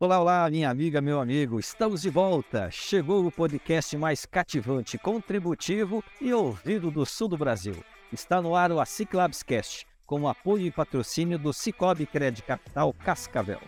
Olá, olá, minha amiga, meu amigo, estamos de volta. Chegou o podcast mais cativante, contributivo e ouvido do sul do Brasil. Está no ar o ASIC Labs Cast, com apoio e patrocínio do Cicobi Credit Capital Cascavel.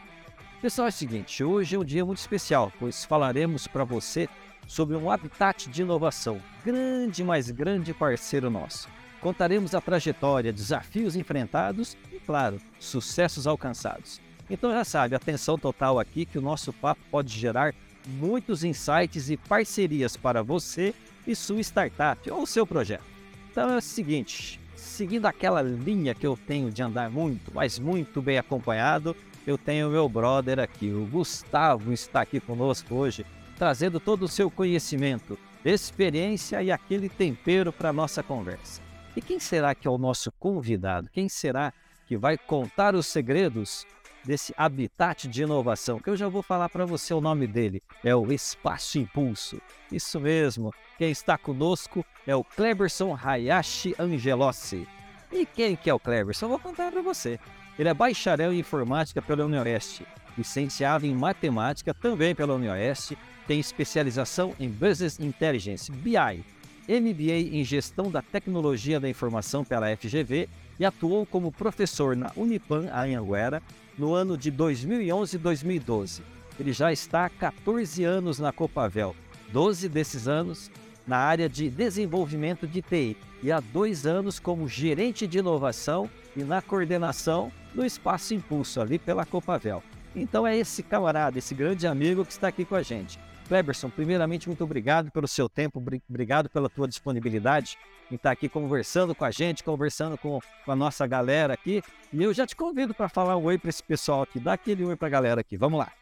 Pessoal, é o seguinte, hoje é um dia muito especial, pois falaremos para você sobre um habitat de inovação, grande, mais grande parceiro nosso. Contaremos a trajetória, desafios enfrentados e, claro, sucessos alcançados. Então já sabe, atenção total aqui que o nosso papo pode gerar muitos insights e parcerias para você e sua startup ou seu projeto. Então é o seguinte, seguindo aquela linha que eu tenho de andar muito, mas muito bem acompanhado, eu tenho meu brother aqui, o Gustavo está aqui conosco hoje, trazendo todo o seu conhecimento, experiência e aquele tempero para a nossa conversa. E quem será que é o nosso convidado? Quem será que vai contar os segredos desse habitat de inovação, que eu já vou falar para você o nome dele, é o Espaço Impulso. Isso mesmo, quem está conosco é o Cleberson Hayashi Angelossi. E quem que é o Cleberson? Eu vou contar para você. Ele é bacharel em informática pela Unioeste, licenciado em matemática também pela Unioeste, tem especialização em Business Intelligence, BI, MBA em Gestão da Tecnologia da Informação pela FGV e atuou como professor na Unipan Anhanguera no ano de 2011 e 2012. Ele já está há 14 anos na Copavel, 12 desses anos na área de desenvolvimento de TI e há dois anos como gerente de inovação e na coordenação do Espaço Impulso ali pela Copavel. Então é esse camarada, esse grande amigo que está aqui com a gente. Cleberson, primeiramente, muito obrigado pelo seu tempo, obrigado pela tua disponibilidade em estar aqui conversando com a gente, conversando com, com a nossa galera aqui. E eu já te convido para falar um oi para esse pessoal aqui. Dá aquele oi para a galera aqui. Vamos lá.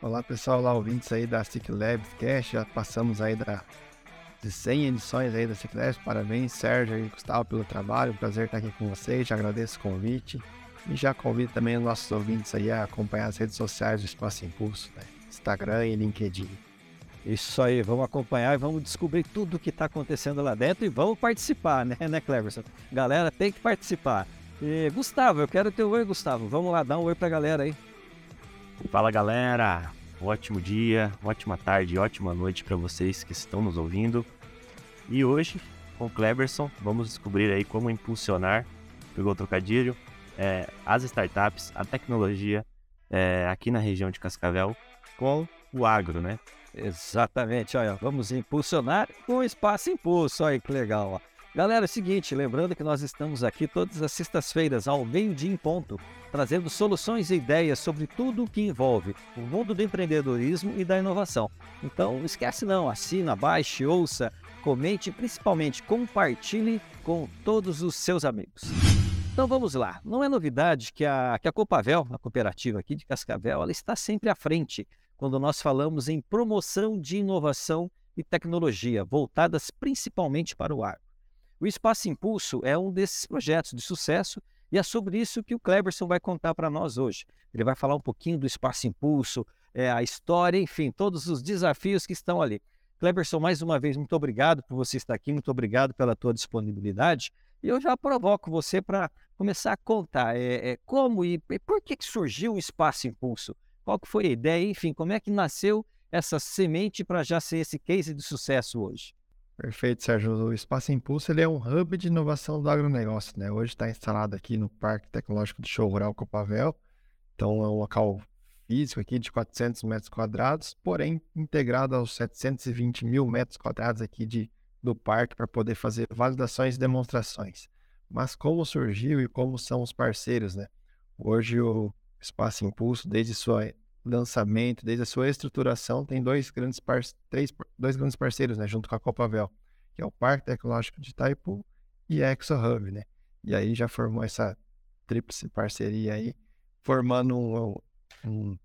Olá, pessoal, lá ouvintes aí da Cic Labs Cash. Já passamos aí da, de 100 edições aí da Cic Labs. Parabéns, Sérgio e Gustavo, pelo trabalho. prazer estar aqui com vocês. Já agradeço o convite. E já convido também os nossos ouvintes aí a acompanhar as redes sociais do Espaço Impulso, né? Instagram e LinkedIn. Isso aí, vamos acompanhar e vamos descobrir tudo o que está acontecendo lá dentro e vamos participar, né, né, Cleverson? Galera, tem que participar. E, Gustavo, eu quero teu oi, Gustavo. Vamos lá, dá um oi para a galera aí. Fala, galera. Ótimo dia, ótima tarde, ótima noite para vocês que estão nos ouvindo. E hoje, com o Cleverson, vamos descobrir aí como impulsionar, pegou o trocadilho, é, as startups, a tecnologia é, aqui na região de Cascavel com o agro, né? Exatamente, olha, vamos impulsionar com Espaço Impulso, olha que legal. Ó. Galera, é o seguinte, lembrando que nós estamos aqui todas as sextas-feiras, ao meio-dia em ponto, trazendo soluções e ideias sobre tudo o que envolve o mundo do empreendedorismo e da inovação. Então, não esquece não, assina, baixe, ouça, comente e principalmente compartilhe com todos os seus amigos. Então vamos lá, não é novidade que a, que a Copavel, a cooperativa aqui de Cascavel, ela está sempre à frente quando nós falamos em promoção de inovação e tecnologia, voltadas principalmente para o agro. O Espaço Impulso é um desses projetos de sucesso e é sobre isso que o Cleberson vai contar para nós hoje. Ele vai falar um pouquinho do Espaço Impulso, é, a história, enfim, todos os desafios que estão ali. Cleberson, mais uma vez, muito obrigado por você estar aqui, muito obrigado pela tua disponibilidade. E eu já provoco você para começar a contar é, é, como e, e por que, que surgiu o Espaço Impulso. Qual que foi a ideia? Enfim, como é que nasceu essa semente para já ser esse case de sucesso hoje? Perfeito, Sérgio. O Espaço Impulso ele é um hub de inovação do agronegócio. Né? Hoje está instalado aqui no Parque Tecnológico do Show Rural Copavel. Então, é um local físico aqui de 400 metros quadrados, porém integrado aos 720 mil metros quadrados aqui de, do parque para poder fazer validações e demonstrações. Mas como surgiu e como são os parceiros, né? Hoje o Espaço Impulso, desde seu lançamento, desde a sua estruturação, tem dois grandes, par três, dois grandes parceiros, né, junto com a Copavel, que é o Parque Tecnológico de Itaipu e a ExoHub, né? E aí já formou essa tríplice parceria aí, formando um, um,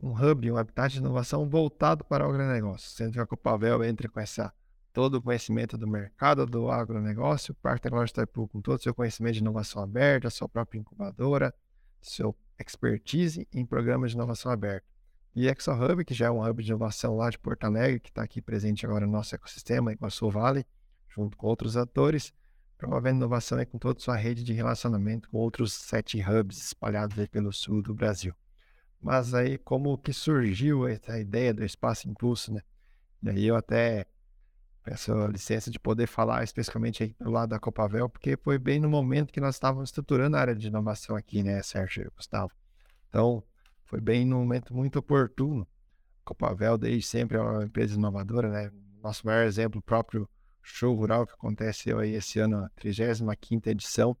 um hub, um habitat de inovação voltado para o agronegócio, sendo que a Copavel entra com essa todo o conhecimento do mercado do agronegócio, o Parque Tecnológico Itaipu com todo o seu conhecimento de inovação aberta, sua própria incubadora, seu expertise em programas de inovação aberta. E ExoHub, que já é um hub de inovação lá de Porto Alegre, que está aqui presente agora no nosso ecossistema, Iguaçu Vale, junto com outros atores, promovendo inovação aí com toda a sua rede de relacionamento com outros sete hubs espalhados aí pelo sul do Brasil. Mas aí, como que surgiu essa ideia do Espaço Impulso, né? E aí eu até peço licença de poder falar especificamente aí do lado da Copavel, porque foi bem no momento que nós estávamos estruturando a área de inovação aqui, né, Sérgio e Gustavo? Então, foi bem no momento muito oportuno. A Copavel, desde sempre, é uma empresa inovadora, né? Nosso maior exemplo, próprio show rural que aconteceu aí esse ano, a 35ª edição,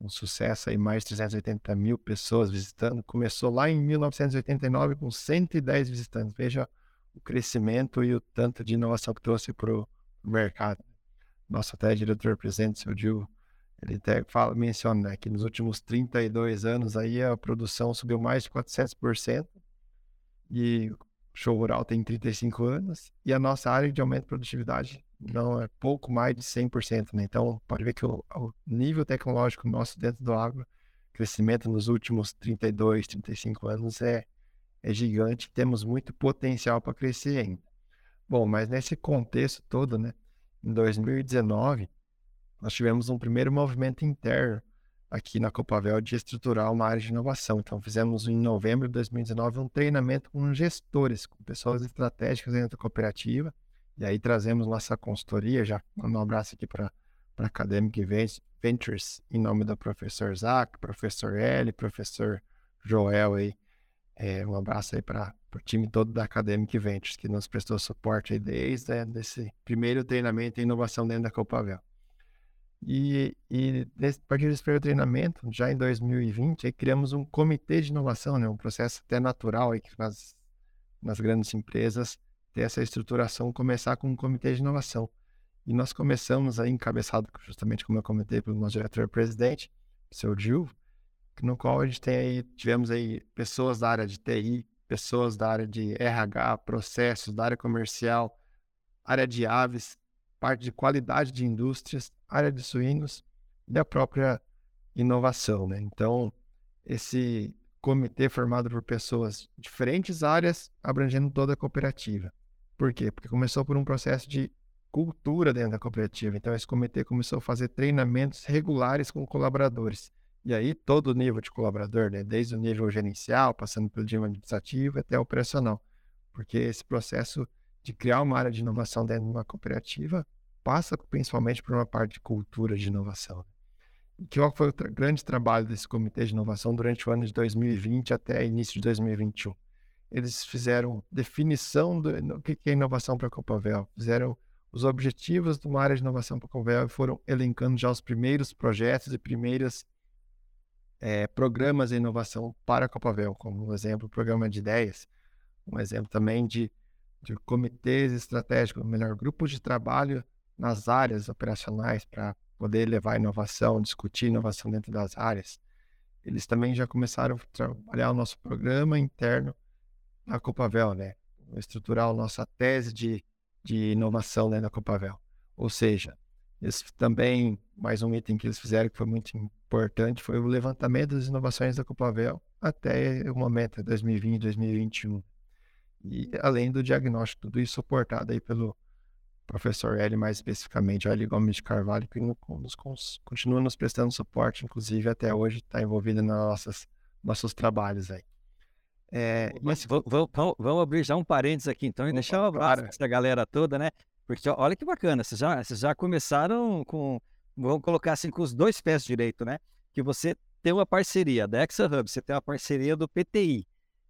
um sucesso aí, mais de 380 mil pessoas visitando. Começou lá em 1989 com 110 visitantes. Veja o crescimento e o tanto de inovação que trouxe para o mercado. Nosso até diretor-presidente, seu Gil, ele até fala, menciona né, que nos últimos 32 anos aí a produção subiu mais de 400% e o show rural tem 35 anos e a nossa área de aumento de produtividade não é pouco mais de 100%, né? Então, pode ver que o, o nível tecnológico nosso dentro do agro, crescimento nos últimos 32, 35 anos é, é gigante, temos muito potencial para crescer ainda. Bom, mas nesse contexto todo, né, em 2019, nós tivemos um primeiro movimento interno aqui na Copavel de estrutural na área de inovação. Então, fizemos em novembro de 2019 um treinamento com gestores, com pessoas estratégicas dentro da cooperativa. E aí trazemos nossa consultoria, já um abraço aqui para a Academic Ventures, em nome do professor Zac, professor L, professor Joel aí. É, um abraço aí para o time todo da Academic Ventures, que nos prestou suporte aí desde né, esse primeiro treinamento em inovação dentro da Copavel. E, e nesse, a partir desse primeiro treinamento, já em 2020, aí, criamos um comitê de inovação, né, um processo até natural aí, que nas, nas grandes empresas ter essa estruturação, começar com um comitê de inovação. E nós começamos aí, encabeçado justamente como eu comentei pelo nosso diretor-presidente, seu Gil, no qual a gente tem aí, tivemos aí pessoas da área de TI, pessoas da área de RH, processos, da área comercial, área de aves, parte de qualidade de indústrias, área de suínos e a própria inovação. Né? Então, esse comitê formado por pessoas de diferentes áreas, abrangendo toda a cooperativa. Por quê? Porque começou por um processo de cultura dentro da cooperativa. Então, esse comitê começou a fazer treinamentos regulares com colaboradores. E aí, todo o nível de colaborador, né? desde o nível gerencial, passando pelo nível administrativo até operacional. Porque esse processo de criar uma área de inovação dentro de uma cooperativa passa principalmente por uma parte de cultura de inovação. E que foi o tra grande trabalho desse comitê de inovação durante o ano de 2020 até início de 2021? Eles fizeram definição do, do que é inovação para a Copavel, fizeram os objetivos de uma área de inovação para a Copavel e foram elencando já os primeiros projetos e primeiras é, programas de inovação para a Copavel, como um exemplo, o programa de ideias, um exemplo também de, de comitês estratégicos, melhor, grupos de trabalho nas áreas operacionais para poder levar inovação, discutir inovação dentro das áreas. Eles também já começaram a trabalhar o nosso programa interno na Copavel, né? Estruturar a nossa tese de, de inovação né, na Copavel. Ou seja, eles também, mais um item que eles fizeram que foi muito importante, foi o levantamento das inovações da Copavel até o momento, 2020, 2021. E além do diagnóstico, tudo isso suportado aí pelo professor L, mais especificamente, L. Gomes de Carvalho, que nos, continua nos prestando suporte, inclusive até hoje está envolvido nos nossos, nossos trabalhos aí. É, mas vamos, vamos, abrir já um parênteses aqui então e deixar um abraço para essa galera toda, né? Porque olha que bacana, vocês já, vocês já começaram com, vamos colocar assim, com os dois pés direito, né? Que você tem uma parceria da ExaHub, você tem uma parceria do PTI,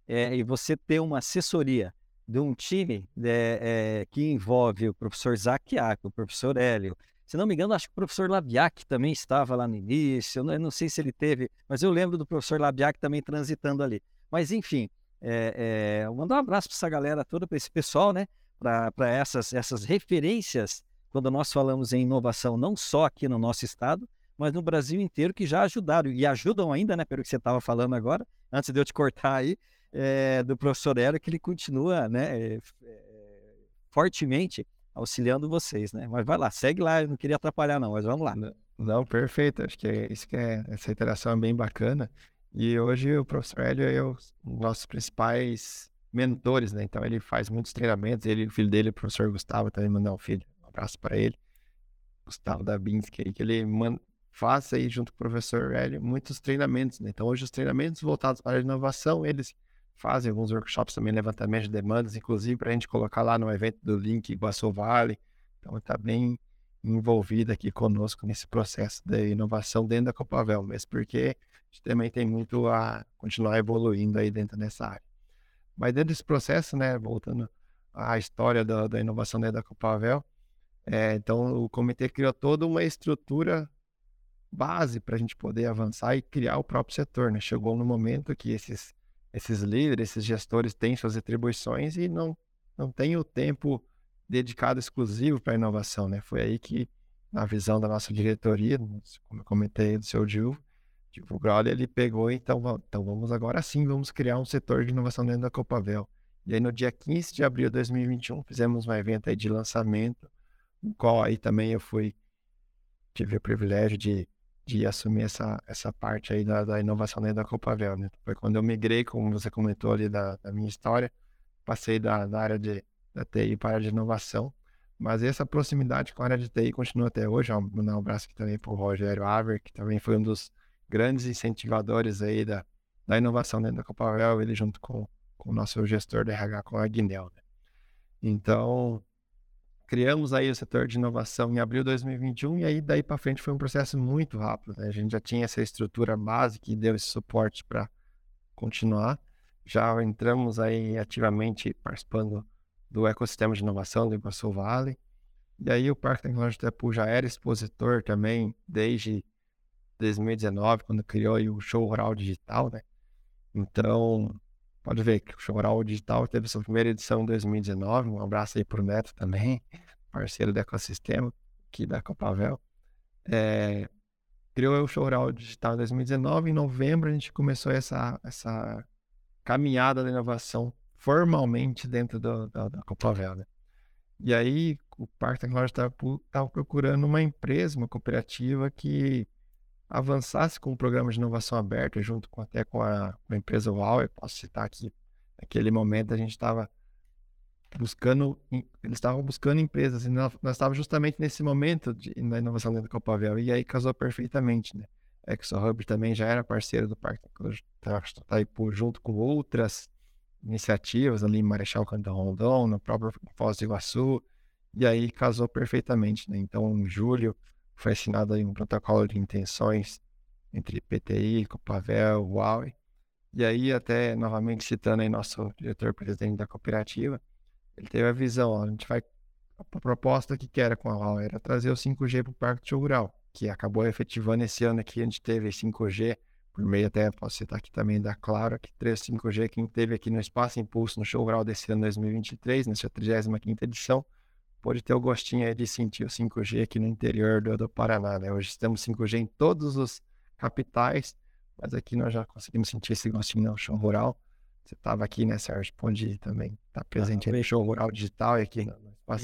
é, e você tem uma assessoria de um time é, é, que envolve o professor Isaac o professor Hélio. Se não me engano, acho que o professor Labiak também estava lá no início. Eu não, eu não sei se ele teve, mas eu lembro do professor Labiak também transitando ali. Mas enfim, é, é, mandar um abraço para essa galera toda, para esse pessoal, né? para essas, essas referências quando nós falamos em inovação, não só aqui no nosso estado, mas no Brasil inteiro, que já ajudaram e ajudam ainda, né, pelo que você estava falando agora, antes de eu te cortar aí, é, do professor Hélio, que ele continua né, é, fortemente auxiliando vocês, né? Mas vai lá, segue lá, eu não queria atrapalhar não, mas vamos lá. Não, perfeito, acho que é isso que é, essa interação é bem bacana. E hoje o professor Hélio é um dos nossos principais mentores, né? Então ele faz muitos treinamentos, ele, o filho dele, o professor Gustavo, também mandar um filho, abraço para ele, Gustavo Dabinski, que ele faça aí junto com o professor Hélio muitos treinamentos, né? Então hoje os treinamentos voltados para a inovação, eles fazem alguns workshops também, levantamento de demandas, inclusive para a gente colocar lá no evento do Link Iguaçu Vale. Então está bem envolvido aqui conosco nesse processo de inovação dentro da Copavel, mesmo porque a gente também tem muito a continuar evoluindo aí dentro dessa área. Mas dentro desse processo, né, voltando à história da, da inovação dentro da Copavel, é, então o comitê criou toda uma estrutura base para a gente poder avançar e criar o próprio setor. Né? Chegou no momento que esses esses líderes, esses gestores têm suas atribuições e não, não tem o tempo dedicado exclusivo para a inovação, né? Foi aí que, na visão da nossa diretoria, como eu comentei do seu Gil, o Growler, ele pegou, então, então vamos agora sim, vamos criar um setor de inovação dentro da Copavel. E aí no dia 15 de abril de 2021, fizemos um evento aí de lançamento, qual aí também eu fui, tive o privilégio de de assumir essa, essa parte aí da, da inovação dentro da Copavel, né? Foi quando eu migrei, como você comentou ali da, da minha história, passei da, da, área de, da TI para a área de inovação, mas essa proximidade com a área de TI continua até hoje, vou mandar um abraço aqui também para o Rogério Aver, que também foi um dos grandes incentivadores aí da, da inovação dentro da Copavel, ele junto com, com o nosso gestor da RH, com a Guinel, né? Então, criamos aí o setor de inovação em abril de 2021 e aí daí para frente foi um processo muito rápido. Né? A gente já tinha essa estrutura básica e deu esse suporte para continuar. Já entramos aí ativamente participando do ecossistema de inovação do Iguaçu Vale. E aí o Parque Tecnológico de Itapu já era expositor também desde 2019, quando criou o Show Rural Digital, né? Então, Pode ver que o Choral Digital teve sua primeira edição em 2019. Um abraço aí para o Neto também, parceiro do ecossistema aqui da Copavel. É, criou o Choral Digital em 2019. Em novembro, a gente começou essa, essa caminhada da inovação formalmente dentro do, da, Copavel. Né? E aí, o Parque Tecnológico estava procurando uma empresa, uma cooperativa que avançasse com o programa de inovação aberta, junto com, até com a, com a empresa Huawei, posso citar aqui, naquele momento a gente estava buscando, eles estavam buscando empresas, e nós, estávamos justamente nesse momento de, na inovação dentro do Copavel, e aí casou perfeitamente, né? A ExoHub também já era parceiro do Parque Itaipu, junto com outras iniciativas ali em Marechal Cantão Rondon, no próprio Foz do Iguaçu, e aí casou perfeitamente, né? Então, em julho, foi assinado um protocolo de intenções entre PTI, Copavel, Huawei. E aí, até novamente citando aí nosso diretor-presidente da cooperativa, ele teve a visão, ó, a gente vai. A proposta que era com a Huawei era trazer o 5G para o Parque Rural, que acabou efetivando esse ano aqui, a gente teve 5G, por meio até, posso citar aqui também da Claro, que 3 5G, quem teve aqui no Espaço Impulso, no Show Rural desse ano 2023, nessa 35ª edição, pode ter o gostinho de sentir o 5G aqui no interior do, do Paraná, né? Hoje temos 5G em todos os capitais, mas aqui nós já conseguimos sentir esse gostinho no show rural. Você estava aqui, né, Sérgio? Pode também estar tá presente ah, no show rural digital e aqui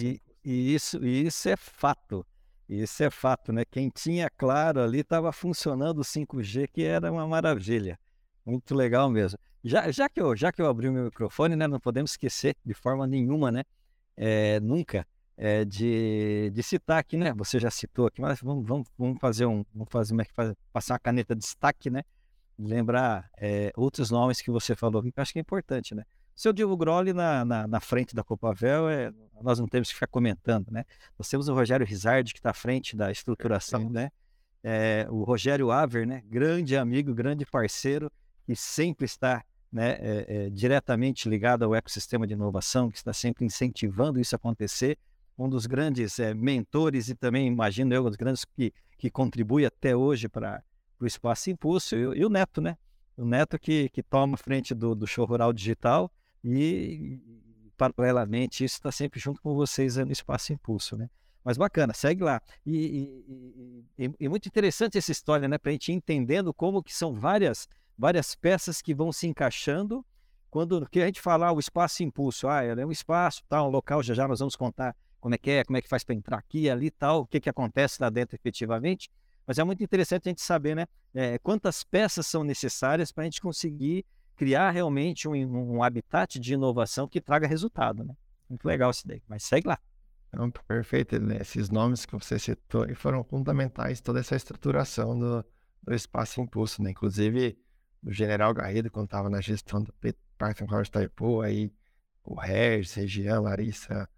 e, e, isso, e isso é fato. Isso é fato, né? Quem tinha claro ali estava funcionando o 5G, que era uma maravilha. Muito legal mesmo. Já, já, que eu, já que eu abri o meu microfone, né, não podemos esquecer de forma nenhuma, né? É, nunca é, de, de citar aqui, né? Você já citou aqui, mas vamos, vamos, vamos fazer um, vamos fazer, faz, passar uma caneta de destaque, né? Lembrar é, outros nomes que você falou que eu acho que é importante, né? Seu Diego Grolli na, na, na, frente da Copavel, é, nós não temos que ficar comentando, né? Nós temos o Rogério Rizardi, que está à frente da estruturação, né? É, o Rogério Aver, né? Grande amigo, grande parceiro, que sempre está né, é, é, diretamente ligado ao ecossistema de inovação, que está sempre incentivando isso a acontecer um dos grandes é, mentores e também, imagino eu, um dos grandes que, que contribui até hoje para o Espaço Impulso, e, e, o Neto, né? O Neto que, que toma frente do, do show rural digital e, paralelamente, isso está sempre junto com vocês no Espaço Impulso, né? Mas bacana, segue lá. E, e, e, e muito interessante essa história, né? Para a gente entendendo como que são várias, várias peças que vão se encaixando quando que a gente falar o espaço impulso, ah, é um espaço, tá, um local, já já nós vamos contar como é que é, como é que faz para entrar aqui, ali e tal, o que, que acontece lá dentro efetivamente. Mas é muito interessante a gente saber né, é, quantas peças são necessárias para a gente conseguir criar realmente um, um habitat de inovação que traga resultado. Né? Muito legal isso daí, mas segue lá. Perfeito, né? esses nomes que você citou foram fundamentais toda essa estruturação do, do espaço impulso, né? Inclusive, o General Garrido, quando estava na gestão do Python College Taipu, aí o Regis, Região, Larissa,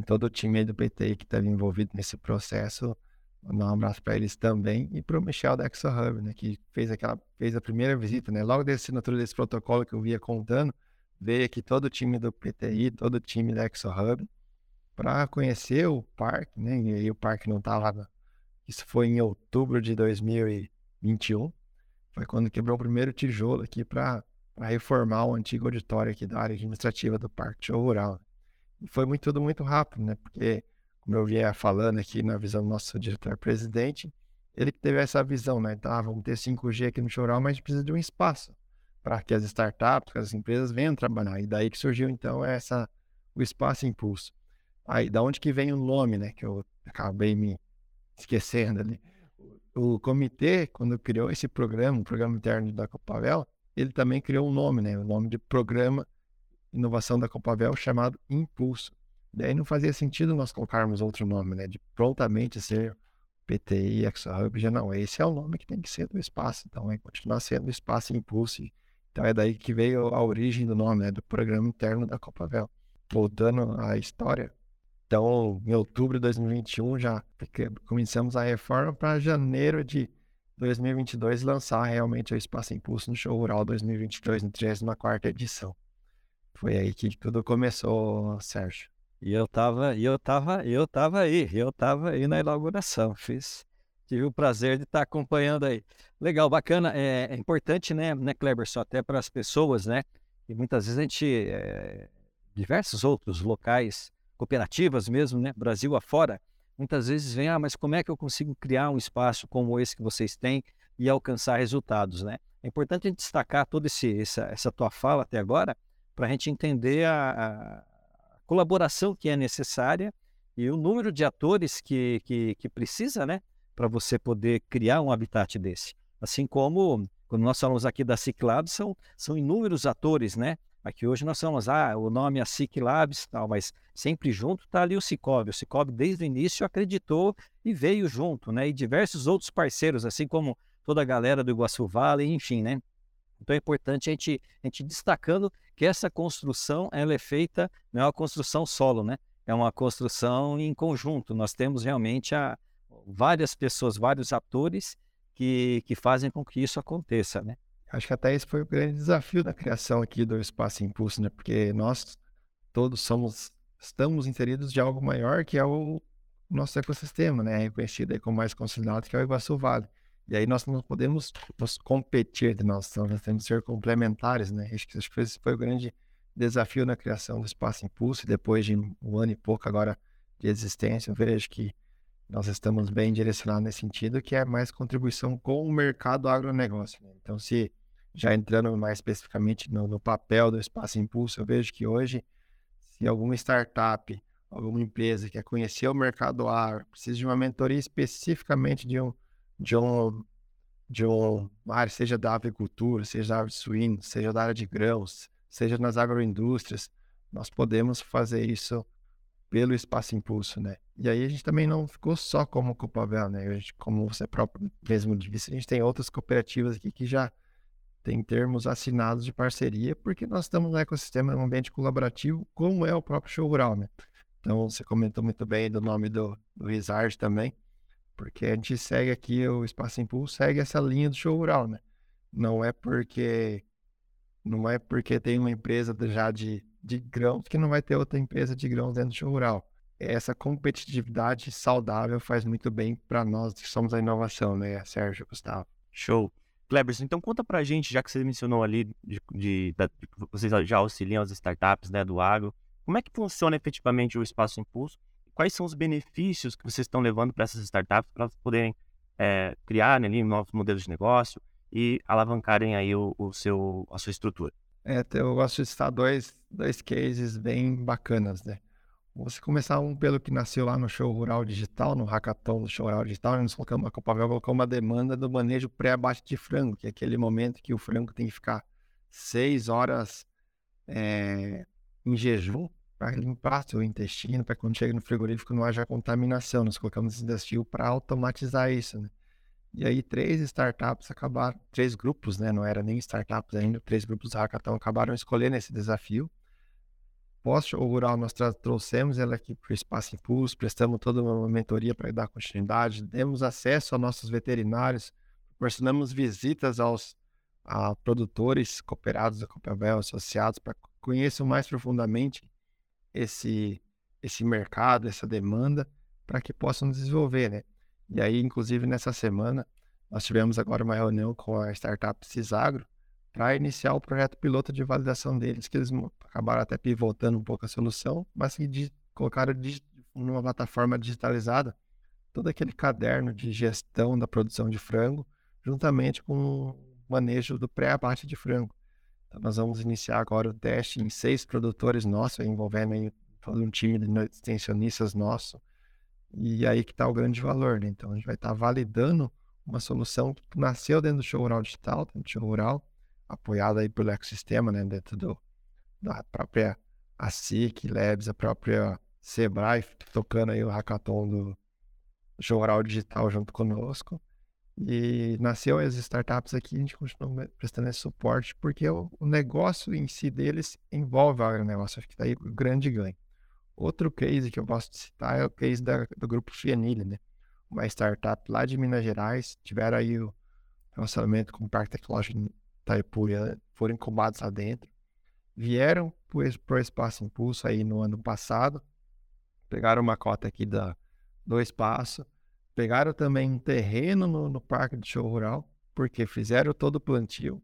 todo o time do PTI que estava envolvido nesse processo, mandar um abraço para eles também e para o Michel da ExoHub, né, que fez aquela fez a primeira visita, né, logo da assinatura desse protocolo que eu via contando, veio aqui todo o time do PTI, todo o time da ExoHub para conhecer o parque, né, e aí o parque não estava isso foi em outubro de 2021, foi quando quebrou o primeiro tijolo aqui para reformar o antigo auditório aqui da área administrativa do Parque Show Rural. Foi muito, tudo muito rápido, né, porque como eu vinha falando aqui na visão do nosso diretor-presidente, ele teve essa visão, né? Ah, vamos ter 5G aqui no Choral, mas precisa de um espaço para que as startups, que as empresas venham trabalhar. E daí que surgiu, então, essa, o Espaço Impulso. Aí, da onde que vem o nome, né? Que eu acabei me esquecendo ali. O comitê, quando criou esse programa, o programa interno da Copavel, ele também criou um nome, né? O nome de Programa Inovação da Copavel, chamado Impulso. Daí não fazia sentido nós colocarmos outro nome, né? De prontamente ser PTI, ExoHub, já não. Esse é o nome que tem que ser do espaço. Então, é continuar sendo Espaço Impulse. Então, é daí que veio a origem do nome, né? Do programa interno da Copavel. Voltando à história. Então, em outubro de 2021, já começamos a reforma para janeiro de 2022 lançar realmente o Espaço Impulso no Show Rural 2022, no 34ª edição. Foi aí que tudo começou, Sérgio. E eu tava, eu tava, eu tava aí, eu tava aí na inauguração, fiz, tive o prazer de estar acompanhando aí. Legal, bacana, é, é importante, né, né, Kleber, só até para as pessoas, né, e muitas vezes a gente, é, diversos outros locais, cooperativas mesmo, né, Brasil afora, muitas vezes vem, ah, mas como é que eu consigo criar um espaço como esse que vocês têm e alcançar resultados, né? É importante a gente destacar toda essa, essa tua fala até agora, para a gente entender a, a colaboração que é necessária e o número de atores que, que, que precisa, né, para você poder criar um habitat desse. Assim como, quando nós falamos aqui da Ciclab, são, são inúmeros atores, né? Aqui hoje nós falamos, ah, o nome é Ciclabs, tal, mas sempre junto está ali o Cicobi. O Cicobi, desde o início, acreditou e veio junto, né? E diversos outros parceiros, assim como toda a galera do Iguaçu Vale, enfim, né? Então é importante a gente, a gente destacando que essa construção ela é feita, não é uma construção solo, né? É uma construção em conjunto. Nós temos realmente a, várias pessoas, vários atores que, que fazem com que isso aconteça, né? Acho que até esse foi o grande desafio da criação aqui do Espaço Impulso, né? Porque nós todos somos, estamos inseridos de algo maior que é o nosso ecossistema, né? Reconhecido como mais consolidado, que é o Iguaçu Vale. E aí nós não podemos nos competir de nós, nós temos que ser complementares, né? Acho que, acho que esse foi o grande desafio na criação do Espaço Impulso. E depois de um ano e pouco agora de existência, eu vejo que nós estamos bem direcionados nesse sentido, que é mais contribuição com o mercado agronegócio. Né? Então, se já entrando mais especificamente no, no papel do Espaço Impulso, eu vejo que hoje, se alguma startup, alguma empresa quer conhecer o mercado agro, precisa de uma mentoria especificamente de um de um, de um área, seja da avicultura, seja da área de suíno, seja da área de grãos, seja nas agroindústrias, nós podemos fazer isso pelo Espaço Impulso, né? E aí a gente também não ficou só como Copavel, né? A gente, como você próprio mesmo disse, a gente tem outras cooperativas aqui que já tem termos assinados de parceria, porque nós estamos no ecossistema, num ambiente colaborativo, como é o próprio show rural, né? Então, você comentou muito bem do nome do, do Rizard também. Porque a gente segue aqui, o Espaço Impulso segue essa linha do show rural, né? Não é porque não é porque tem uma empresa já de, de grãos que não vai ter outra empresa de grãos dentro do show rural. Essa competitividade saudável faz muito bem para nós que somos a inovação, né, Sérgio Gustavo? Show. Kleberson, então conta pra gente, já que você mencionou ali, de, de, de, vocês já auxiliam as startups né, do agro, como é que funciona efetivamente o Espaço Impulso quais são os benefícios que vocês estão levando para essas startups para poderem é, criar né, ali, novos modelos de negócio e alavancarem aí o, o seu, a sua estrutura? É, eu gosto de citar dois, dois cases bem bacanas, né? Você começar um pelo que nasceu lá no show rural digital, no hackathon do show rural digital, nós colocamos, a Copavel colocou uma demanda do manejo pré-abate de frango, que é aquele momento que o frango tem que ficar seis horas é, em jejum para limpar seu intestino, para quando chega no frigorífico não haja contaminação. Nós colocamos esse desafio para automatizar isso, né? E aí três startups acabaram, três grupos, né? Não era nem startups ainda, três grupos hackathon acabaram escolhendo esse desafio. Pós-show rural, nós trouxemos ela aqui para o Espaço Impulso, prestamos toda uma mentoria para dar continuidade, demos acesso a nossos veterinários, proporcionamos visitas aos a produtores cooperados da Copelbel, associados, para conheçam mais profundamente esse, esse mercado, essa demanda, para que possam desenvolver, né? E aí, inclusive, nessa semana, nós tivemos agora uma reunião com a startup Cisagro para iniciar o projeto piloto de validação deles, que eles acabaram até pivotando um pouco a solução, mas que colocaram numa plataforma digitalizada todo aquele caderno de gestão da produção de frango, juntamente com o manejo do pré-abate de frango. Nós vamos iniciar agora o teste em seis produtores nossos, envolvendo aí todo um time de extensionistas nosso. E aí que está o grande valor, né? Então, a gente vai estar tá validando uma solução que nasceu dentro do show rural digital, dentro do show rural, apoiada aí pelo ecossistema, né? Dentro do, da própria ASIC, Labs, a própria Sebrae, tocando aí o hackathon do show rural digital junto conosco. E nasceu as startups aqui, a gente continua prestando esse suporte, porque o, o negócio em si deles envolve o agronegócio, acho que daí o grande ganho. Outro case que eu posso citar é o case da, do grupo Fianile, né? Uma startup lá de Minas Gerais, tiveram aí o relacionamento com o Parque Tecnológico Itaipu, foram incubados lá dentro, vieram para o Espaço Impulso aí no ano passado, pegaram uma cota aqui da, do espaço, Pegaram também um terreno no, no Parque do Show Rural, porque fizeram todo o plantio.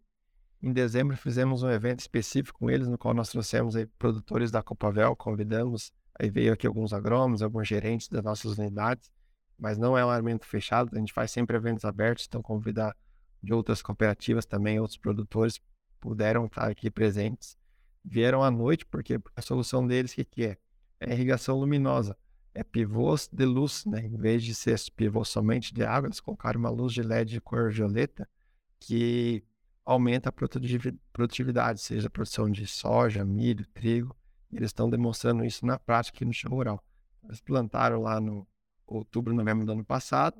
Em dezembro fizemos um evento específico com eles, no qual nós trouxemos aí produtores da Copavel, convidamos, aí veio aqui alguns agrônomos, alguns gerentes das nossas unidades, mas não é um evento fechado, a gente faz sempre eventos abertos, então convidar de outras cooperativas também, outros produtores puderam estar aqui presentes. Vieram à noite, porque a solução deles, o que, que é? É irrigação luminosa é pivôs de luz, né? Em vez de ser pivô somente de água, eles colocaram uma luz de LED de cor violeta que aumenta a produtividade, seja a produção de soja, milho, trigo. eles estão demonstrando isso na prática aqui no chão rural. Eles plantaram lá no outubro, novembro do ano passado.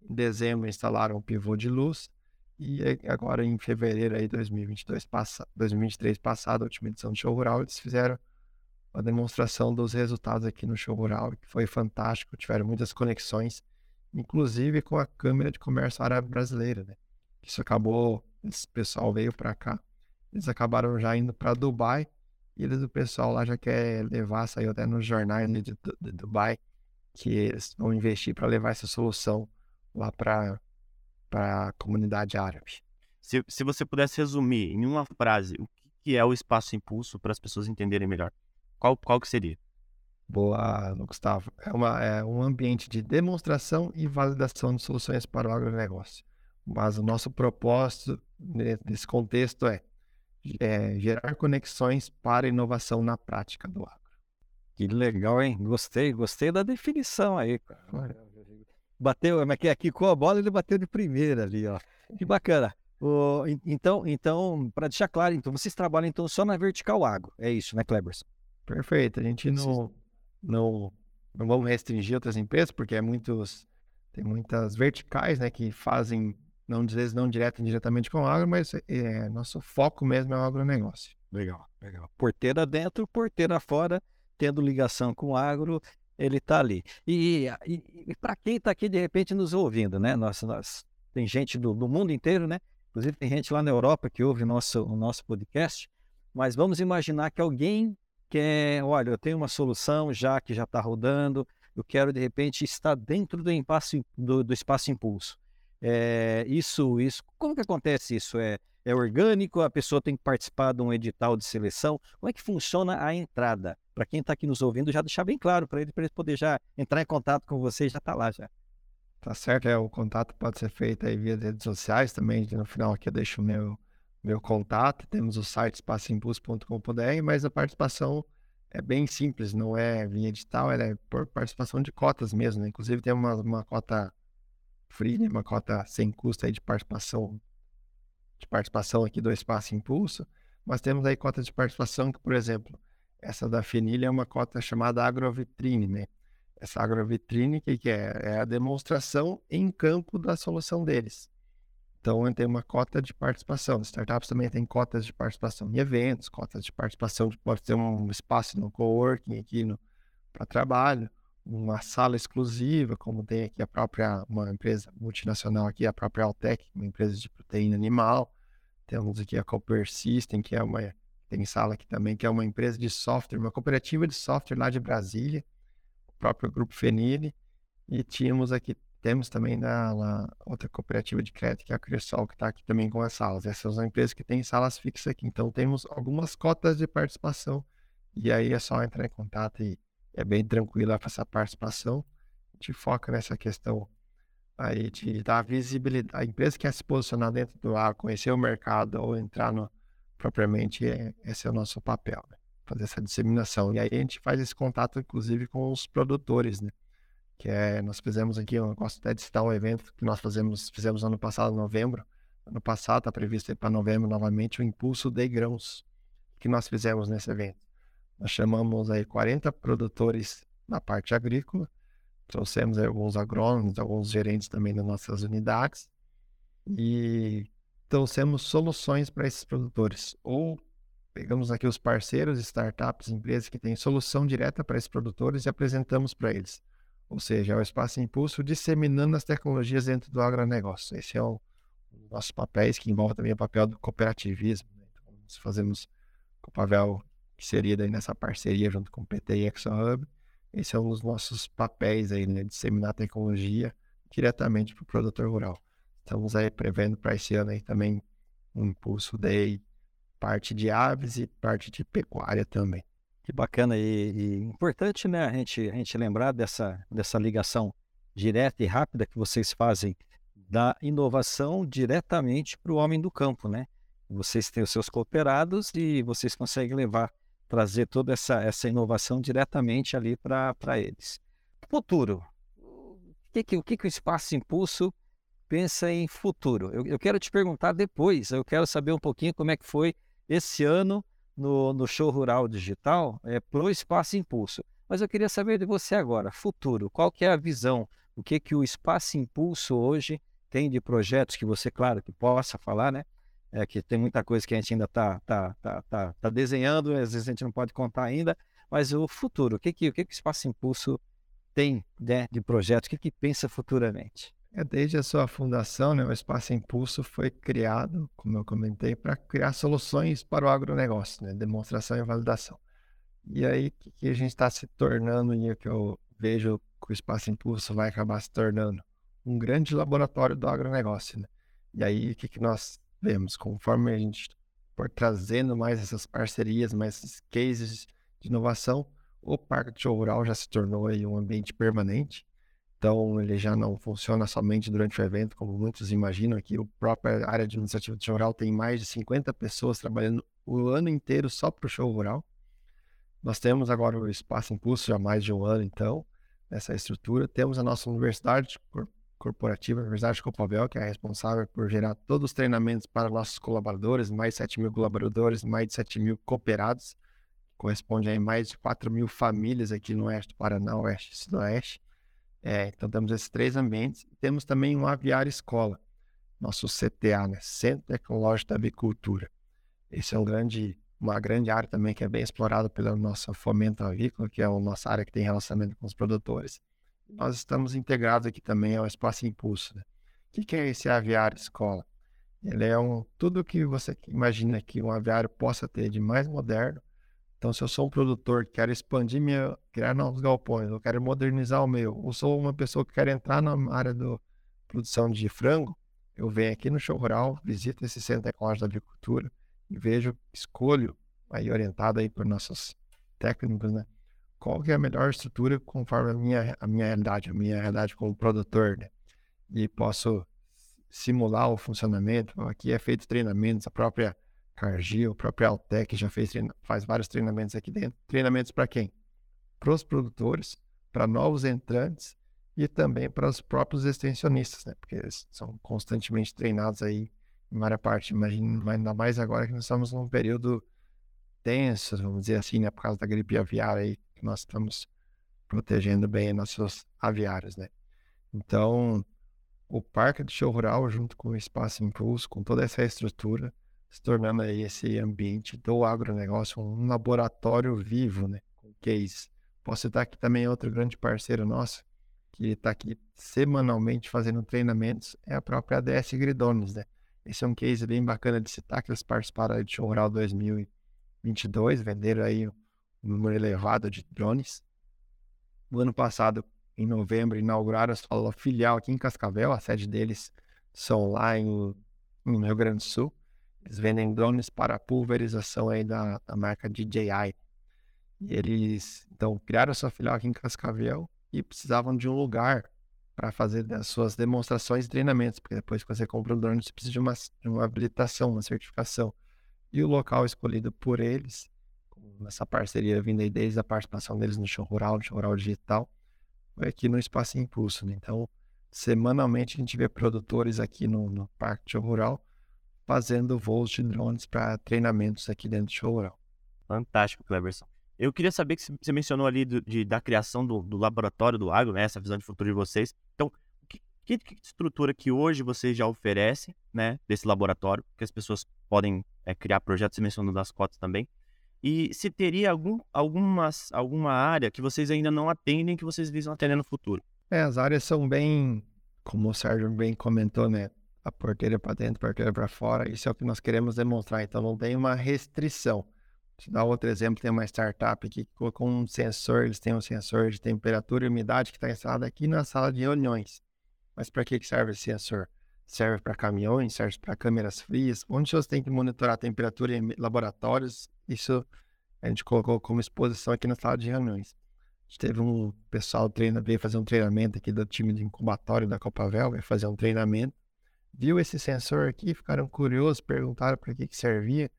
Em dezembro instalaram o pivô de luz. E agora em fevereiro aí 2022, 2023 passado, a última edição do show rural, eles fizeram a demonstração dos resultados aqui no show rural, que foi fantástico, tiveram muitas conexões, inclusive com a Câmara de Comércio Árabe Brasileira, né? Isso acabou, esse pessoal veio para cá, eles acabaram já indo para Dubai, e eles, o pessoal lá já quer levar, saiu até nos jornais de, de, de Dubai, que eles vão investir para levar essa solução lá para a comunidade árabe. Se, se você pudesse resumir em uma frase o que é o espaço impulso para as pessoas entenderem melhor. Qual, qual que seria? Boa, Gustavo. É, uma, é um ambiente de demonstração e validação de soluções para o agronegócio. Mas o nosso propósito nesse contexto é, é gerar conexões para inovação na prática do agro. Que legal, hein? Gostei, gostei da definição aí. Cara. Bateu, mas aqui com a bola ele bateu de primeira ali, ó. Que bacana. O, então, então para deixar claro, então vocês trabalham então só na vertical agro, é isso, né, Kleberson? Perfeito. A gente não, não, não vamos restringir outras empresas, porque é muitos, tem muitas verticais né, que fazem, não, às vezes não direto indiretamente com o agro, mas é, nosso foco mesmo é o agronegócio. Legal, legal. Porteira dentro, porteira fora, tendo ligação com o agro, ele está ali. E, e, e para quem está aqui de repente nos ouvindo, né? Nós, nós, tem gente do, do mundo inteiro, né? Inclusive tem gente lá na Europa que ouve nosso, o nosso podcast. Mas vamos imaginar que alguém quer, olha, eu tenho uma solução já que já está rodando, eu quero de repente estar dentro do, impasse, do, do espaço impulso. É, isso, isso, como que acontece isso? É, é orgânico? A pessoa tem que participar de um edital de seleção? Como é que funciona a entrada? Para quem está aqui nos ouvindo, já deixar bem claro para ele, para ele poder já entrar em contato com você, já está lá já. Tá certo, é, o contato pode ser feito aí via redes sociais também, no final aqui eu deixo o meu meu contato, temos o site espaçoimpulso.com.br, mas a participação é bem simples, não é via edital, ela é por participação de cotas mesmo. Né? Inclusive tem uma, uma cota free, né? uma cota sem custo aí de participação de participação aqui do Espaço Impulso, mas temos aí cotas de participação que, por exemplo, essa da Fenilha é uma cota chamada agrovitrine, né? Essa agrovitrine, que, que é? É a demonstração em campo da solução deles. Então, tem uma cota de participação. Startups também têm cotas de participação em eventos, cotas de participação, de, pode ter um espaço no coworking aqui para trabalho, uma sala exclusiva, como tem aqui a própria, uma empresa multinacional aqui, a própria Altec, uma empresa de proteína animal. Temos aqui a Cooper System, que é uma, tem sala aqui também, que é uma empresa de software, uma cooperativa de software lá de Brasília, o próprio Grupo Fenile. E tínhamos aqui temos também na, na, outra cooperativa de crédito, que é a Cressol, que está aqui também com as salas. Essas são empresas que têm salas fixas aqui. Então, temos algumas cotas de participação. E aí é só entrar em contato e é bem tranquilo essa participação. A gente foca nessa questão aí de dar visibilidade. A empresa que quer se posicionar dentro do ar, conhecer o mercado ou entrar no, propriamente, é, esse é o nosso papel, né? fazer essa disseminação. E aí a gente faz esse contato, inclusive, com os produtores, né? Que é, nós fizemos aqui, eu gosto até de citar um evento que nós fazemos, fizemos ano passado, novembro. Ano passado, está previsto para novembro novamente o Impulso de Grãos, que nós fizemos nesse evento. Nós chamamos aí 40 produtores na parte agrícola, trouxemos alguns agrônomos, alguns gerentes também das nossas unidades e trouxemos soluções para esses produtores. Ou pegamos aqui os parceiros, startups, empresas que têm solução direta para esses produtores e apresentamos para eles. Ou seja, é o espaço impulso disseminando as tecnologias dentro do agronegócio. Esse é o, um nossos papéis, que envolve também o papel do cooperativismo. Né? Então, nós fazemos o papel que seria daí nessa parceria junto com o PT e ExoHub. Esse é um dos nossos papéis aí, né? Disseminar tecnologia diretamente para o produtor rural. Estamos aí prevendo para esse ano aí também um impulso de parte de aves e parte de pecuária também. Que bacana e, e, importante, né, a gente, a gente lembrar dessa, dessa ligação direta e rápida que vocês fazem da inovação diretamente para o homem do campo, né? Vocês têm os seus cooperados e vocês conseguem levar, trazer toda essa, essa inovação diretamente ali para eles. Futuro. O que, que, o que, que o Espaço Impulso pensa em futuro? Eu, eu quero te perguntar depois, eu quero saber um pouquinho como é que foi esse ano no, no show rural digital é, para o Espaço Impulso. Mas eu queria saber de você agora, futuro, qual que é a visão? O que, que o Espaço Impulso hoje tem de projetos que você, claro, que possa falar, né? É, que tem muita coisa que a gente ainda está tá, tá, tá, tá desenhando, às vezes a gente não pode contar ainda, mas o futuro, o que, que, o, que, que o Espaço Impulso tem né, de projetos, o que, que pensa futuramente? É, desde a sua fundação, né, o Espaço Impulso foi criado, como eu comentei, para criar soluções para o agronegócio, né, demonstração e validação. E aí, o que, a gente está se tornando e o que eu vejo que o Espaço Impulso vai acabar se tornando? Um grande laboratório do agronegócio. Né? E aí, o que, que nós vemos? Conforme a gente for trazendo mais essas parcerias, mais esses cases de inovação, o Parque de Rural já se tornou aí um ambiente permanente então, ele já não funciona somente durante o evento, como muitos imaginam. Aqui, a própria área administrativa do show rural tem mais de 50 pessoas trabalhando o ano inteiro só para o show rural. Nós temos agora o Espaço Impulso há mais de um ano, então, nessa estrutura. Temos a nossa universidade corporativa, a Universidade de Copavel, que é responsável por gerar todos os treinamentos para nossos colaboradores, mais de 7 mil colaboradores, mais de 7 mil cooperados, corresponde a mais de 4 mil famílias aqui no Oeste do Paraná, Oeste e Sudoeste. É, então temos esses três ambientes. Temos também um aviário escola, nosso CTA, né? Centro Tecnológico da Avicultura. Esse é um grande, uma grande área também que é bem explorada pela nossa fomento avícola, que é a nossa área que tem relacionamento com os produtores. Nós estamos integrados aqui também ao Espaço Impulso. Né? O que, que é esse aviário escola? Ele é um tudo que você imagina que um aviário possa ter de mais moderno, então, se eu sou um produtor que quero expandir minha, criar novos galpões, eu quero modernizar o meu, ou sou uma pessoa que quer entrar na área da produção de frango, eu venho aqui no show rural, visito esse centro tecnológico da agricultura e vejo, escolho, aí orientado aí por nossos técnicos, né? Qual que é a melhor estrutura conforme a minha, a minha realidade, a minha realidade como produtor, né? E posso simular o funcionamento. Aqui é feito treinamentos, a própria O próprio Altec já fez, faz vários treinamentos aqui dentro. Treinamentos para quem? Para os produtores, para novos entrantes e também para os próprios extensionistas, né? Porque eles são constantemente treinados aí em várias partes. Imagina, ainda mais agora que nós estamos num período tenso, vamos dizer assim, né? Por causa da gripe aviária aí, que nós estamos protegendo bem nossos aviários, né? Então, o Parque de Show Rural, junto com o Espaço Impulso, com toda essa estrutura, se tornando aí esse ambiente do agronegócio um laboratório vivo, né? Com case. Posso citar aqui também outro grande parceiro nosso, que está aqui semanalmente fazendo treinamentos, é a própria ADS Gridones, né? Esse é um case bem bacana de citar, que eles participaram de Show Rural 2022, venderam aí um número elevado de drones. No ano passado, em novembro, inauguraram a sua filial aqui em Cascavel, a sede deles são lá em, no Rio Grande do Sul. Eles vendem drones para pulverização aí da, da marca DJI. E eles, então, criaram sua filial aqui em Cascavel e precisavam de um lugar para fazer as suas demonstrações e treinamentos, porque depois que você compra um drone, você precisa de uma, de uma habilitação, uma certificação. E o local escolhido por eles, nessa parceria vinda aí desde a participação deles no show rural, no show rural digital, foi aqui no Espaço Impulso. Né? Então, semanalmente a gente vê produtores aqui no, no Parque Show Rural fazendo voos de drones para treinamentos aqui dentro do show rural. Fantástico, Cleverson. Eu queria saber que você mencionou ali do, de, da criação do, do, laboratório do agro, né? Essa visão de futuro de vocês. Então, que, que, que, estrutura que hoje vocês já oferecem, né? Desse laboratório, que as pessoas podem é, criar projetos, você mencionou das cotas também. E se teria algum, algumas, alguma área que vocês ainda não atendem, que vocês visam atender no futuro? É, as áreas são bem, como o Sérgio bem comentou, né? A porteira para dentro, a porteira para fora. Isso é o que nós queremos demonstrar. Então, não tem uma restrição. Te dar outro exemplo, tem uma startup que colocou um sensor, eles têm um sensor de temperatura e umidade que está instalado aqui na sala de reuniões. Mas para que serve esse sensor? Serve para caminhões, serve para câmeras frias, onde você tem que monitorar a temperatura em laboratórios. Isso a gente colocou como exposição aqui na sala de reuniões. A gente teve um pessoal treina, veio fazer um treinamento aqui do time de incubatório da Copavel, veio fazer um treinamento. Viu esse sensor aqui, ficaram curiosos, perguntaram para que, que servia.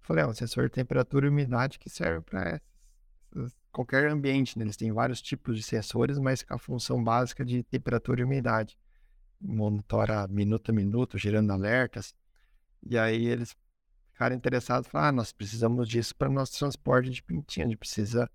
Falei, é um sensor de temperatura e umidade que serve para qualquer ambiente. Né? Eles têm vários tipos de sensores, mas com a função básica de temperatura e umidade. Monitora minuto a minuto, gerando alertas. E aí eles ficaram interessados, falaram, ah, nós precisamos disso para nosso transporte de pintinha, a gente precisa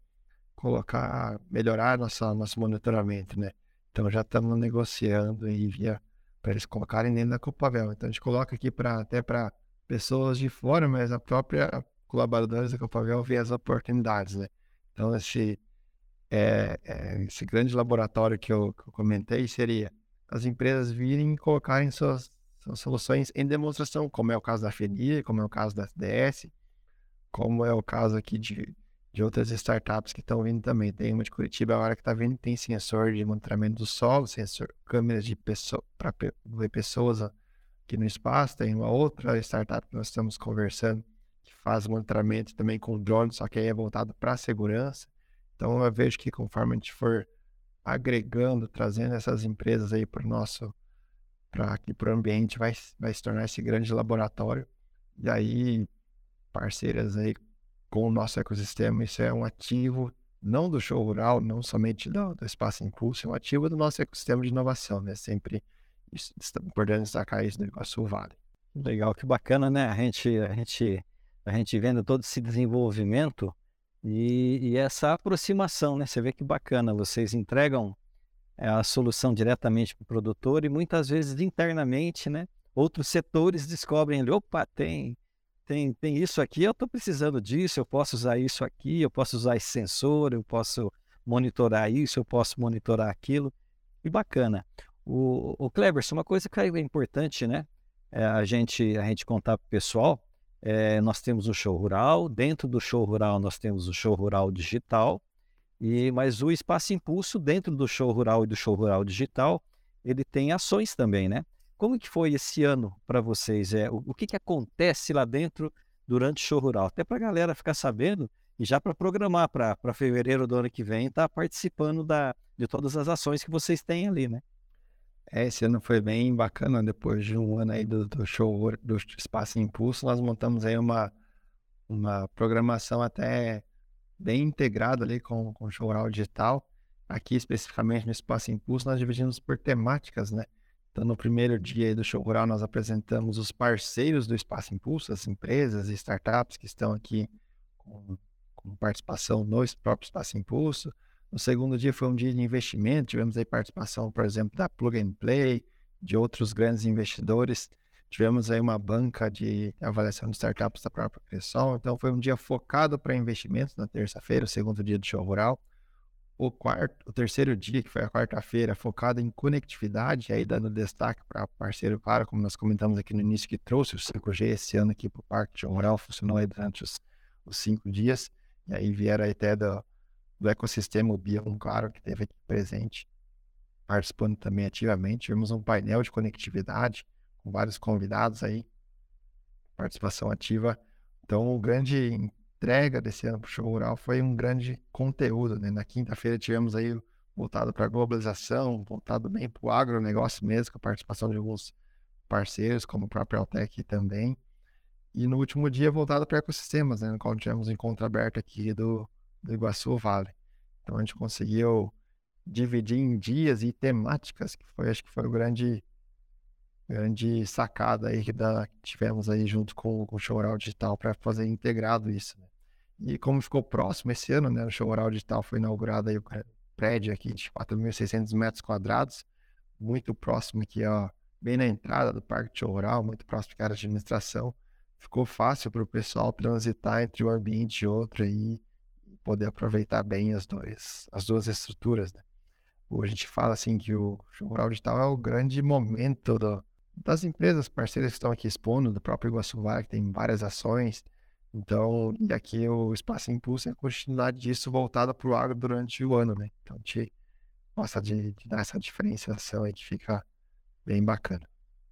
colocar, melhorar nossa, nosso monitoramento, né? Então já estamos negociando aí via para eles colocarem dentro da Copavel. Então a gente coloca aqui para até para pessoas de fora, mas a própria colaboradores da Copavel vê as oportunidades, né? Então, esse, é, é, esse grande laboratório que eu, que eu, comentei seria as empresas virem e colocarem suas, suas, soluções em demonstração, como é o caso da FENIR, como é o caso da SDS, como é o caso aqui de, de outras startups que estão vindo também. Tem uma de Curitiba agora que está vindo, tem sensor de monitoramento do solo, sensor, câmeras de pessoa, para ver pessoas aqui no espaço, tem uma outra startup que nós estamos conversando que faz monitoramento também com drone, só que aí é voltado para a segurança. Então eu vejo que conforme a gente for agregando, trazendo essas empresas aí para o nosso, para aqui para o ambiente, vai, vai se tornar esse grande laboratório. E aí, parceiras aí com o nosso ecossistema, isso é um ativo não do show rural, não somente do, do Espaço Impulso, é um ativo do nosso ecossistema de inovação, né? Sempre importante destacar isso do Iguaçu Vale. Legal, que bacana, né? A gente, a gente, a gente vendo todo esse desenvolvimento e, e essa aproximação, né? Você vê que bacana, vocês entregam é, a solução diretamente para o produtor e muitas vezes internamente, né? Outros setores descobrem ali, opa, tem, tem, tem isso aqui, eu estou precisando disso, eu posso usar isso aqui, eu posso usar esse sensor, eu posso monitorar isso, eu posso monitorar aquilo. E bacana. O, o Cleberson, uma coisa que é importante, né? É a, gente, a gente contar para o pessoal. É, nós temos o show rural, dentro do show rural nós temos o show rural digital, e mas o Espaço Impulso, dentro do show rural e do show rural digital, ele tem ações também, né? Como que foi esse ano para vocês? É, o, o que, que acontece lá dentro durante o show rural? Até para a galera ficar sabendo e já para programar para fevereiro do ano que vem, estar tá participando da, de todas as ações que vocês têm ali, né? É, esse ano foi bem bacana, depois de um ano aí do, do show do Espaço Impulso, nós montamos aí uma, uma programação até bem integrada ali com, com o show rural digital. Aqui, especificamente no Espaço Impulso, nós dividimos por temáticas, né? Então, no primeiro dia do show rural, nós apresentamos os parceiros do Espaço Impulso, as empresas e startups que estão aqui com, com participação no próprio Espaço Impulso. No segundo dia foi um dia de investimento, tivemos aí participação, por exemplo, da Plug and Play, de outros grandes investidores. Tivemos aí uma banca de avaliação de startups da própria Cressol. Então foi um dia focado para investimentos na terça-feira, o segundo dia do show rural. O quarto, o terceiro dia, que foi a quarta-feira, focado em conectividade, aí dando destaque para parceiro claro, como nós comentamos aqui no início, que trouxe o 5G esse ano aqui para o Parque Show Rural, funcionou aí durante os, os cinco dias. E aí vieram aí até do, do ecossistema, o Bion, claro, que teve aqui presente, participando também ativamente. Tivemos um painel de conectividade com vários convidados aí, participação ativa. Então, o grande entrega desse ano para o show rural foi um grande conteúdo. Né? Na quinta-feira tivemos aí voltado para a globalização, voltado bem para o agronegócio mesmo, com a participação de alguns parceiros, como o próprio Altec também. E no último dia voltado para ecossistemas, né? no qual tivemos um encontro aberto aqui do do Iguaçu Vale. Então a gente conseguiu dividir em dias e temáticas, que foi, acho que foi o grande, grande sacada aí que da, tivemos aí junto com, com o Show Oral Digital para fazer integrado isso. Né? E como ficou próximo esse ano, né, o Show Oral Digital foi inaugurado aí o prédio aqui de 4.600 metros quadrados, muito próximo aqui, ó, bem na entrada do Parque Show Oral, muito próximo de área de administração. Ficou fácil para o pessoal transitar entre um ambiente e outro aí poder aproveitar bem as, dois, as duas estruturas. Né? A gente fala assim que o show rural digital é o grande momento do, das empresas parceiras que estão aqui expondo, do próprio Iguaçu Vale, que tem várias ações. Então, e aqui o Espaço Impulso é a continuidade disso voltada para o agro durante o ano, né? Então, a gente gosta de, de dar essa diferenciação aí que fica bem bacana.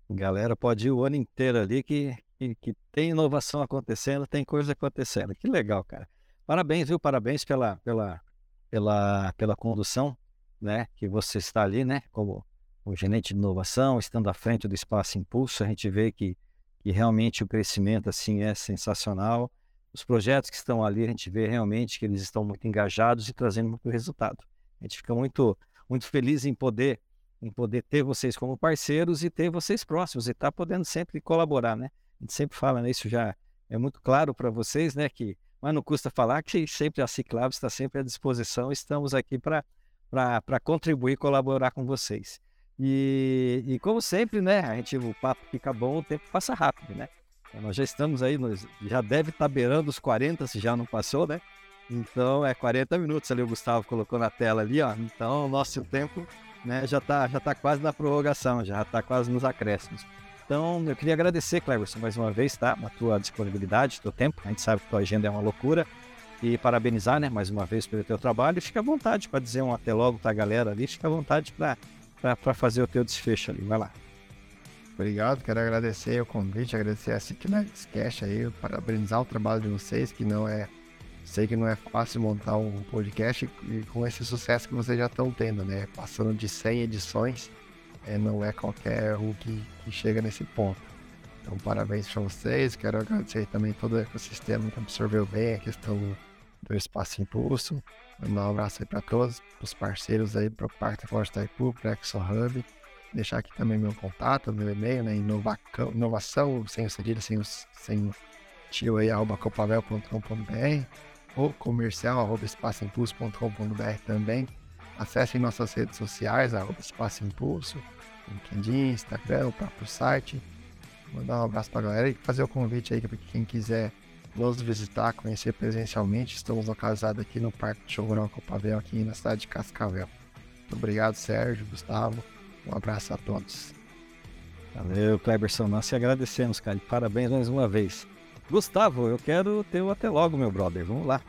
Galera, pode ir o ano inteiro ali que, que, que tem inovação acontecendo, tem coisa acontecendo. Que legal, cara. Parabéns, viu? Parabéns pela, pela, pela, pela condução, né? Que você está ali, né? Como o gerente de inovação, estando à frente do Espaço Impulso, a gente vê que, que realmente o crescimento assim é sensacional. Os projetos que estão ali, a gente vê realmente que eles estão muito engajados e trazendo muito resultado. A gente fica muito, muito feliz em poder, em poder ter vocês como parceiros e ter vocês próximos e estar tá podendo sempre colaborar, né? A gente sempre fala, né? Isso já é muito claro para vocês, né? Que mas não custa falar que sempre a Ciclab está sempre à disposição, estamos aqui para contribuir, colaborar com vocês. E, e, como sempre, né, a gente, o papo fica bom, o tempo passa rápido, né? Então, nós já estamos aí, nós, já deve estar tá beirando os 40, se já não passou, né? Então é 40 minutos ali, o Gustavo colocou na tela ali, ó. Então o nosso tempo né, já está já tá quase na prorrogação, já está quase nos acréscimos. Então, eu queria agradecer, Cleverson, mais uma vez, tá? A tua disponibilidade, teu tempo. A gente sabe que tua agenda é uma loucura. E parabenizar, né, mais uma vez pelo teu trabalho. Fica à vontade para dizer um até logo para a galera ali. Fica à vontade para fazer o teu desfecho ali. Vai lá. Obrigado, quero agradecer o convite, agradecer a Sicknets Cash aí, parabenizar o trabalho de vocês, que não é. Sei que não é fácil montar um podcast e com esse sucesso que vocês já estão tendo, né? Passando de 100 edições é, não é qualquer um que, que chega nesse ponto. Então, parabéns para vocês. Quero agradecer também todo o ecossistema que absorveu bem a questão do Espaço Impulso. Mandar um abraço aí para todos, os parceiros aí, para o Parque Tecnológico Itaipu, para o ExoHub. Deixar aqui também meu contato, meu e-mail, né? Inovação, inovação sem o cedilha, sem o, sem o tio aí, arroba copavel.com.br ou comercial, arroba espaçoimpulso.com.br também. Acessem nossas redes sociais, arroba Espaço Impulso, LinkedIn, Instagram, o próprio site. Mandar um abraço para a galera e fazer o convite aí para quem quiser nos visitar, conhecer presencialmente. Estamos localizados aqui no Parque de Rural Copavel, aqui na cidade de Cascavel. Muito obrigado, Sérgio, Gustavo. Um abraço a todos. Valeu, Cleberson. Nós te agradecemos, cara. Parabéns mais uma vez. Gustavo, eu quero ter o até logo, meu brother. Vamos lá.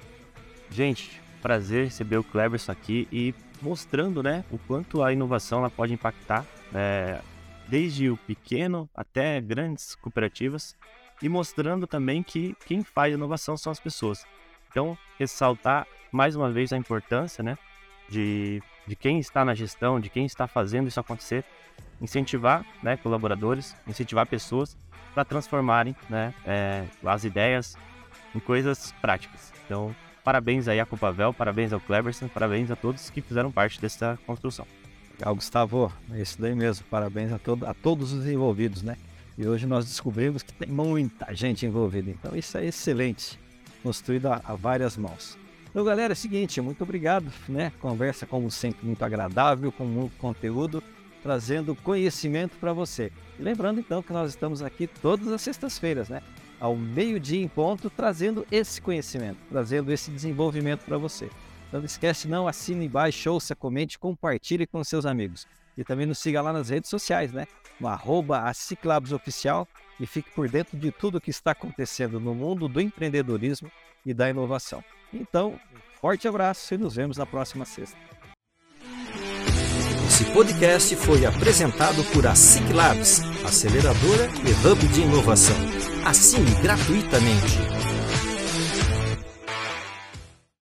Gente, prazer receber o Cleberson aqui e mostrando né, o quanto a inovação ela pode impactar é, desde o pequeno até grandes cooperativas e mostrando também que quem faz inovação são as pessoas. Então, ressaltar mais uma vez a importância né, de de quem está na gestão, de quem está fazendo isso acontecer, incentivar né, colaboradores, incentivar pessoas para transformarem né, é, as ideias em coisas práticas. Então, parabéns aí à Copavel, parabéns ao Cleverson, parabéns a todos que fizeram parte dessa construção. Legal, Gustavo, é isso daí mesmo. Parabéns a, todo, a todos os envolvidos, né? E hoje nós descobrimos que tem muita gente envolvida. Então isso é excelente, construído a, a várias mãos. Então, galera, é o seguinte, muito obrigado, né? Conversa como sempre muito agradável, com muito conteúdo, trazendo conhecimento para você. E lembrando então que nós estamos aqui todas as sextas-feiras, né? Ao meio-dia em ponto, trazendo esse conhecimento, trazendo esse desenvolvimento para você. Então não esquece não, assine embaixo, ouça, comente, compartilhe com seus amigos. E também nos siga lá nas redes sociais, né? No arroba Oficial e fique por dentro de tudo o que está acontecendo no mundo do empreendedorismo e da inovação. Então, forte abraço e nos vemos na próxima sexta. Esse podcast foi apresentado por a Labs, aceleradora e hub de inovação. Assine gratuitamente